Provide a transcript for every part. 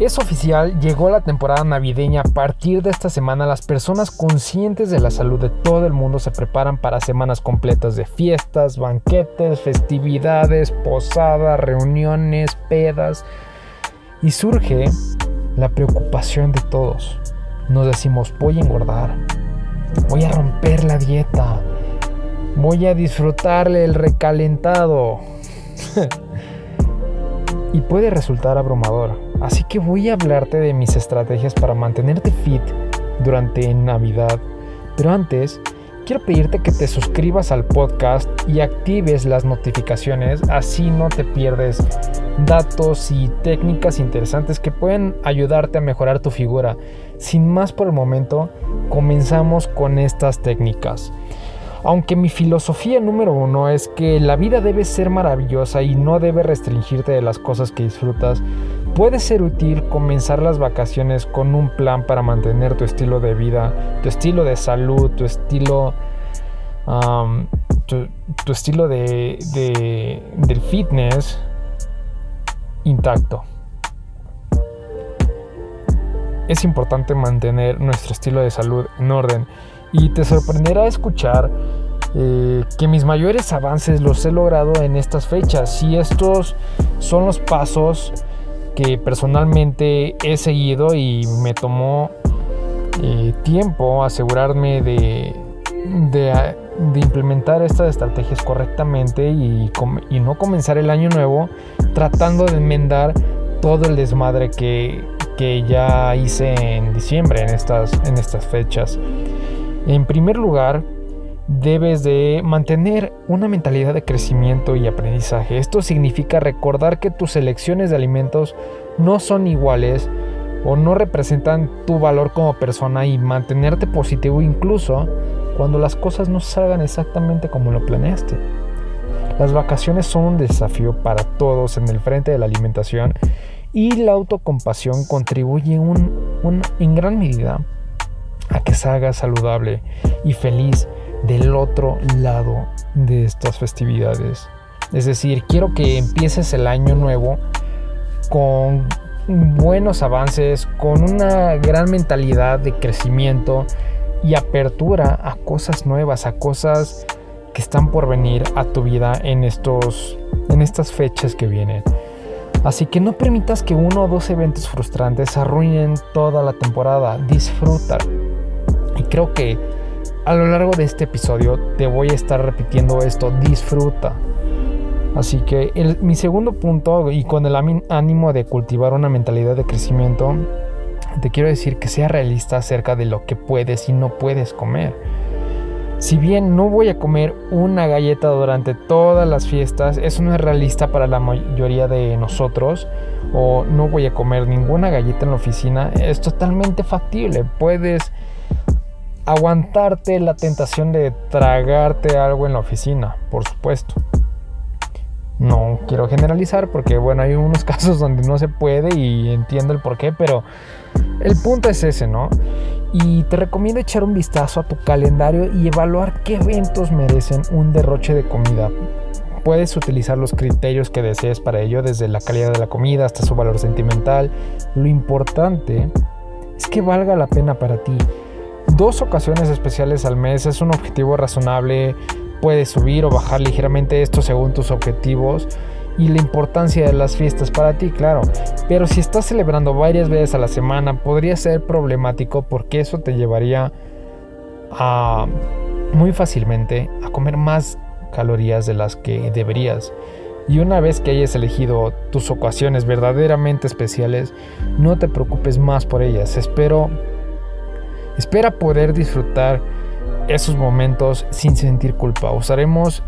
Es oficial, llegó la temporada navideña. A partir de esta semana, las personas conscientes de la salud de todo el mundo se preparan para semanas completas de fiestas, banquetes, festividades, posadas, reuniones, pedas. Y surge la preocupación de todos. Nos decimos, voy a engordar, voy a romper la dieta, voy a disfrutarle el recalentado. y puede resultar abrumador Así que voy a hablarte de mis estrategias para mantenerte fit durante Navidad. Pero antes, quiero pedirte que te suscribas al podcast y actives las notificaciones, así no te pierdes datos y técnicas interesantes que pueden ayudarte a mejorar tu figura. Sin más por el momento, comenzamos con estas técnicas. Aunque mi filosofía número uno es que la vida debe ser maravillosa y no debe restringirte de las cosas que disfrutas, puede ser útil comenzar las vacaciones con un plan para mantener tu estilo de vida, tu estilo de salud, tu estilo, tu, estilo de, del fitness intacto. Es importante mantener nuestro estilo de salud en orden y te sorprenderá escuchar eh, que mis mayores avances los he logrado en estas fechas y estos son los pasos que personalmente he seguido y me tomó eh, tiempo asegurarme de, de, implementar estas estrategias correctamente y, y, no comenzar el año nuevo tratando de enmendar todo el desmadre que, que ya hice en diciembre en estas, en estas fechas. En primer lugar, debes de mantener una mentalidad de crecimiento y aprendizaje. Esto significa recordar que tus elecciones de alimentos no son iguales o no representan tu valor como persona y mantenerte positivo incluso cuando las cosas no salgan exactamente como lo planeaste. Las vacaciones son un desafío para todos en el frente de la alimentación y la autocompasión contribuye en gran medida a que salgas saludable y feliz del otro lado de estas festividades. Es decir, quiero que empieces el año nuevo con buenos avances, con una gran mentalidad de crecimiento y apertura a cosas nuevas, a cosas que están por venir a tu vida en estos en estas fechas que vienen. Así que no permitas que uno o dos eventos frustrantes arruinen toda la temporada. Disfruta. Y creo que a lo largo de este episodio te voy a estar repitiendo esto, disfruta. Así que mi segundo punto, y con el ánimo de cultivar una mentalidad de crecimiento, te quiero decir que sea realista acerca de lo que puedes y no puedes comer. Si bien no voy a comer una galleta durante todas las fiestas, eso no es realista para la mayoría de nosotros, o no voy a comer ninguna galleta en la oficina, es totalmente factible. Puedes aguantarte la tentación de tragarte algo en la oficina, por supuesto. No quiero generalizar porque bueno, hay unos casos donde no se puede y entiendo el por qué, pero el punto es ese, ¿no? Y te recomiendo echar un vistazo a tu calendario y evaluar qué eventos merecen un derroche de comida. Puedes utilizar los criterios que desees para ello, desde la calidad de la comida hasta su valor sentimental. Lo importante es que valga la pena para ti Dos ocasiones especiales al mes es un objetivo razonable. Puedes subir o bajar ligeramente esto según tus objetivos y la importancia de las fiestas para ti, claro. Pero si estás celebrando varias veces a la semana, podría ser problemático porque eso te llevaría a muy fácilmente a comer más calorías de las que deberías. Y una vez que hayas elegido tus ocasiones verdaderamente especiales, no te preocupes más por ellas. Espero Espera poder disfrutar esos momentos sin sentir culpa. Usaremos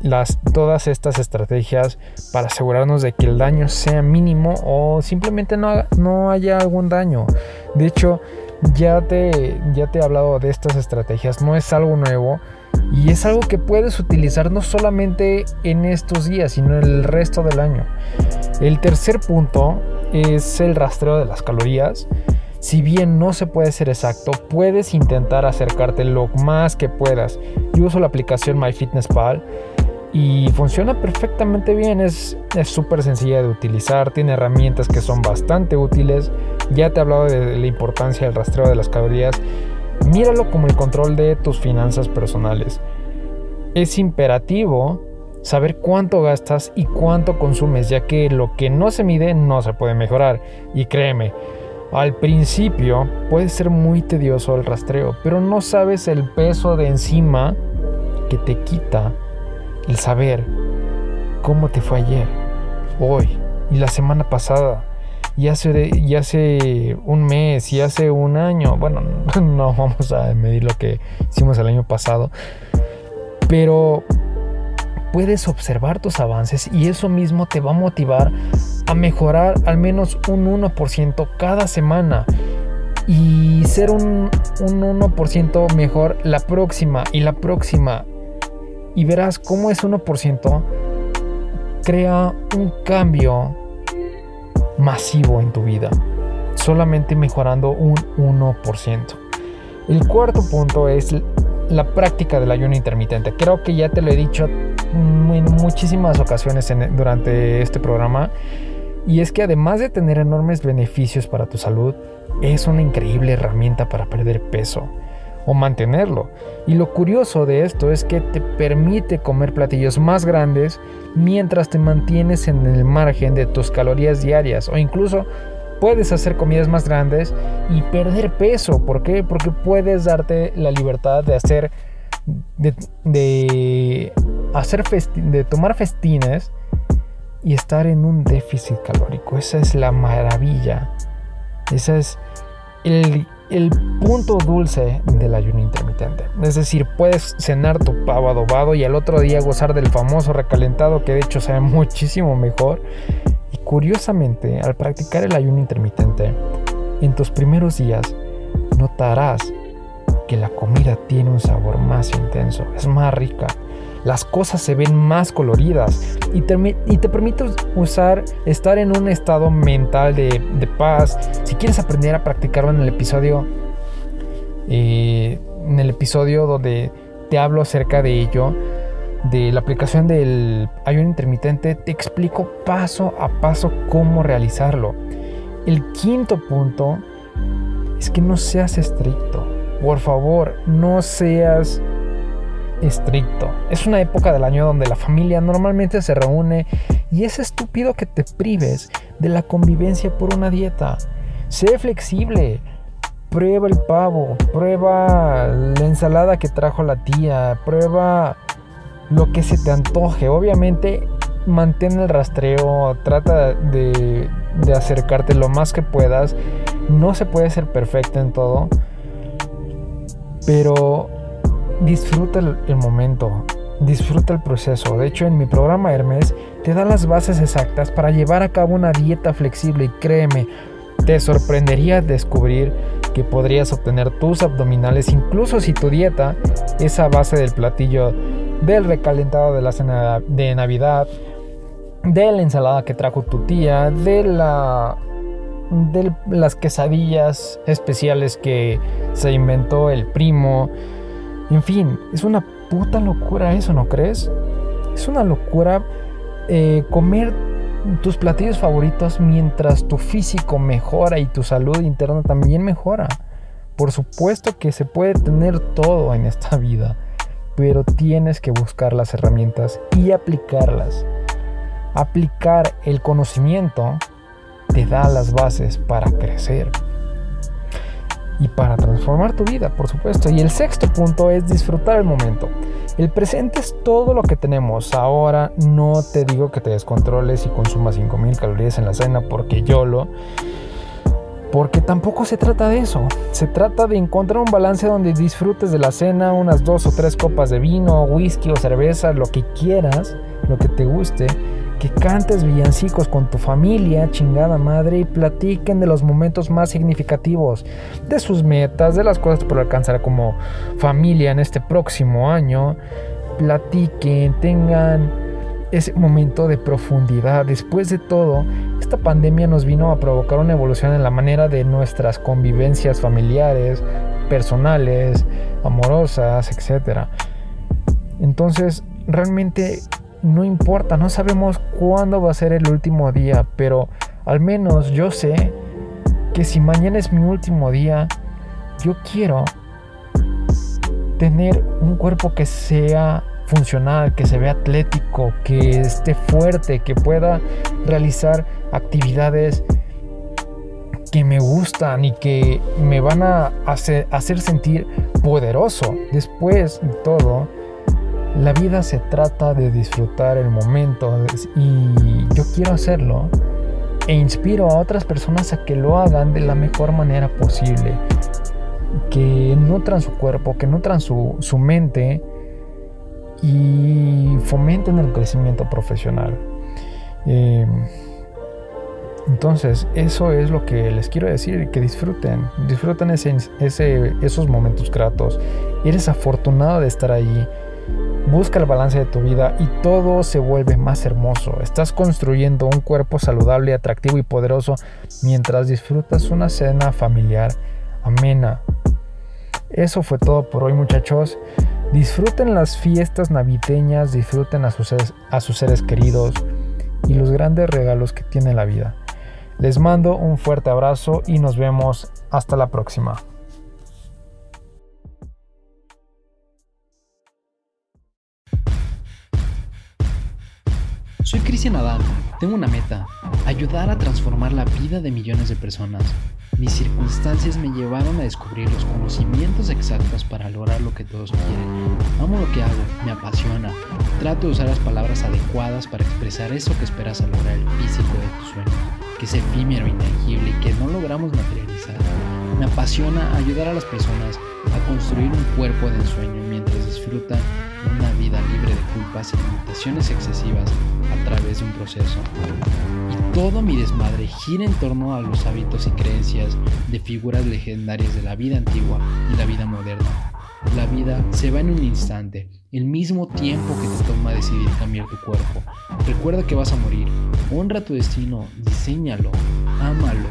las, todas estas estrategias para asegurarnos de que el daño sea mínimo o simplemente no, no haya algún daño. De hecho, ya te, ya te he hablado de estas estrategias, no es algo nuevo y es algo que puedes utilizar no solamente en estos días, sino en el resto del año. El tercer punto es el rastreo de las calorías. Si bien no se puede ser exacto, puedes intentar acercarte lo más que puedas. Yo uso la aplicación MyFitnessPal y funciona perfectamente bien, es súper sencilla de utilizar, tiene herramientas que son bastante útiles, ya te he hablado de la importancia del rastreo de las calorías, míralo como el control de tus finanzas personales. Es imperativo saber cuánto gastas y cuánto consumes, ya que lo que no se mide no se puede mejorar. Y créeme, al principio puede ser muy tedioso el rastreo, pero no sabes el peso de encima que te quita el saber cómo te fue ayer, hoy y la semana pasada, y hace, hace un mes y hace un año. Bueno, no vamos a medir lo que hicimos el año pasado, pero puedes observar tus avances y eso mismo te va a motivar a mejorar al menos un 1% cada semana y ser un, un 1% mejor la próxima y la próxima y verás cómo ese 1% crea un cambio masivo en tu vida, solamente mejorando un 1%. El cuarto punto es la práctica del ayuno intermitente. Creo que ya te lo he dicho en muchísimas ocasiones durante este programa. Y es que además de tener enormes beneficios para tu salud, es una increíble herramienta para perder peso o mantenerlo. Y lo curioso de esto es que te permite comer platillos más grandes mientras te mantienes en el margen de tus calorías diarias o incluso puedes hacer comidas más grandes y perder peso. ¿Por qué? Porque puedes darte la libertad de hacer de, hacer de tomar festines y estar en un déficit calórico. Esa es la maravilla. Esa es el el punto dulce del ayuno intermitente. Es decir, puedes cenar tu pavo adobado y al otro día gozar del famoso recalentado que de hecho sabe muchísimo mejor. Y curiosamente, al practicar el ayuno intermitente, en tus primeros días notarás que la comida tiene un sabor más intenso, es más rica, las cosas se ven más coloridas y te, y te permite usar, estar en un estado mental de, paz. Si quieres aprender a practicarlo en el episodio, eh, en el episodio donde te hablo acerca de ello, de la aplicación del ayuno intermitente, te explico paso a paso cómo realizarlo. El quinto punto es que no seas estricto. Por favor, no seas estricto. Es una época del año donde la familia normalmente se reúne y es estúpido que te prives de la convivencia por una dieta. Sé flexible. Prueba el pavo, prueba la ensalada que trajo la tía, prueba lo que se te antoje. Obviamente mantén el rastreo, trata de, de acercarte lo más que puedas. No se puede ser perfecto en todo, pero disfruta el, momento, disfruta el proceso. De hecho, en mi programa Hermes te da las bases exactas para llevar a cabo una dieta flexible y créeme, te sorprendería descubrir que podrías obtener tus abdominales incluso si tu dieta es a base del platillo del recalentado de la cena de Navidad, de la ensalada que trajo tu tía, de la de las quesadillas especiales que se inventó el primo, en fin, es una puta locura eso, ¿no crees? Es una locura eh, comer tus platillos favoritos mientras tu físico mejora y tu salud interna también mejora. Por supuesto que se puede tener todo en esta vida, pero tienes que buscar las herramientas y aplicarlas. Aplicar el conocimiento te da las bases para crecer y para transformar tu vida, por supuesto. Y el sexto punto es disfrutar el momento. El presente es todo lo que tenemos. Ahora no te digo que te descontroles y consumas 5000 calorías en la cena porque yo lo. Porque tampoco se trata de eso. Se trata de encontrar un balance donde disfrutes de la cena, unas dos o tres copas de vino, whisky o cerveza, lo que quieras, lo que te guste que cantes villancicos con tu familia, chingada madre, y platiquen de los momentos más significativos, de sus metas, de las cosas por alcanzar como familia en este próximo año. Platiquen, tengan ese momento de profundidad. Después de todo, esta pandemia nos vino a provocar una evolución en la manera de nuestras convivencias familiares, personales, amorosas, etc. Entonces, realmente no importa, no sabemos cuándo va a ser el último día, pero al menos yo sé que si mañana es mi último día, yo quiero tener un cuerpo que sea funcional, que se vea atlético, que esté fuerte, que pueda realizar actividades que me gustan y que me van a hacer, hacer sentir poderoso. Después de todo, la vida se trata de disfrutar el momento y yo quiero hacerlo e inspiro a otras personas a que lo hagan de la mejor manera posible. Que nutran su cuerpo, que nutran su, su mente y fomenten el crecimiento profesional. Eh, entonces, eso es lo que les quiero decir, que disfruten, disfruten ese, esos momentos gratos. Eres afortunado de estar allí. Busca el balance de tu vida y todo se vuelve más hermoso. Estás construyendo un cuerpo saludable, atractivo y poderoso mientras disfrutas una cena familiar amena. Eso fue todo por hoy muchachos. Disfruten las fiestas navideñas, disfruten a sus, a sus seres queridos y los grandes regalos que tiene la vida. Les mando un fuerte abrazo y nos vemos hasta la próxima. Soy Cristian Adán, tengo una meta, ayudar a transformar la vida de millones de personas. Mis circunstancias me llevaron a descubrir los conocimientos exactos para lograr lo que todos quieren. Amo lo que hago, me apasiona. Trato de usar las palabras adecuadas para expresar eso que esperas al lograr el físico de tus sueños, que es efímero, intangible y que no logramos materializar. Me apasiona ayudar a las personas a construir un cuerpo de ensueño mientras disfrutan una vida libre de culpas y limitaciones excesivas a través de un proceso. Y todo mi desmadre gira en torno a los hábitos y creencias de figuras legendarias de la vida antigua y la vida moderna. La vida se va en un instante, el mismo tiempo que te toma decidir cambiar tu cuerpo. Recuerda que vas a morir. Honra tu destino, diseñalo, ámalo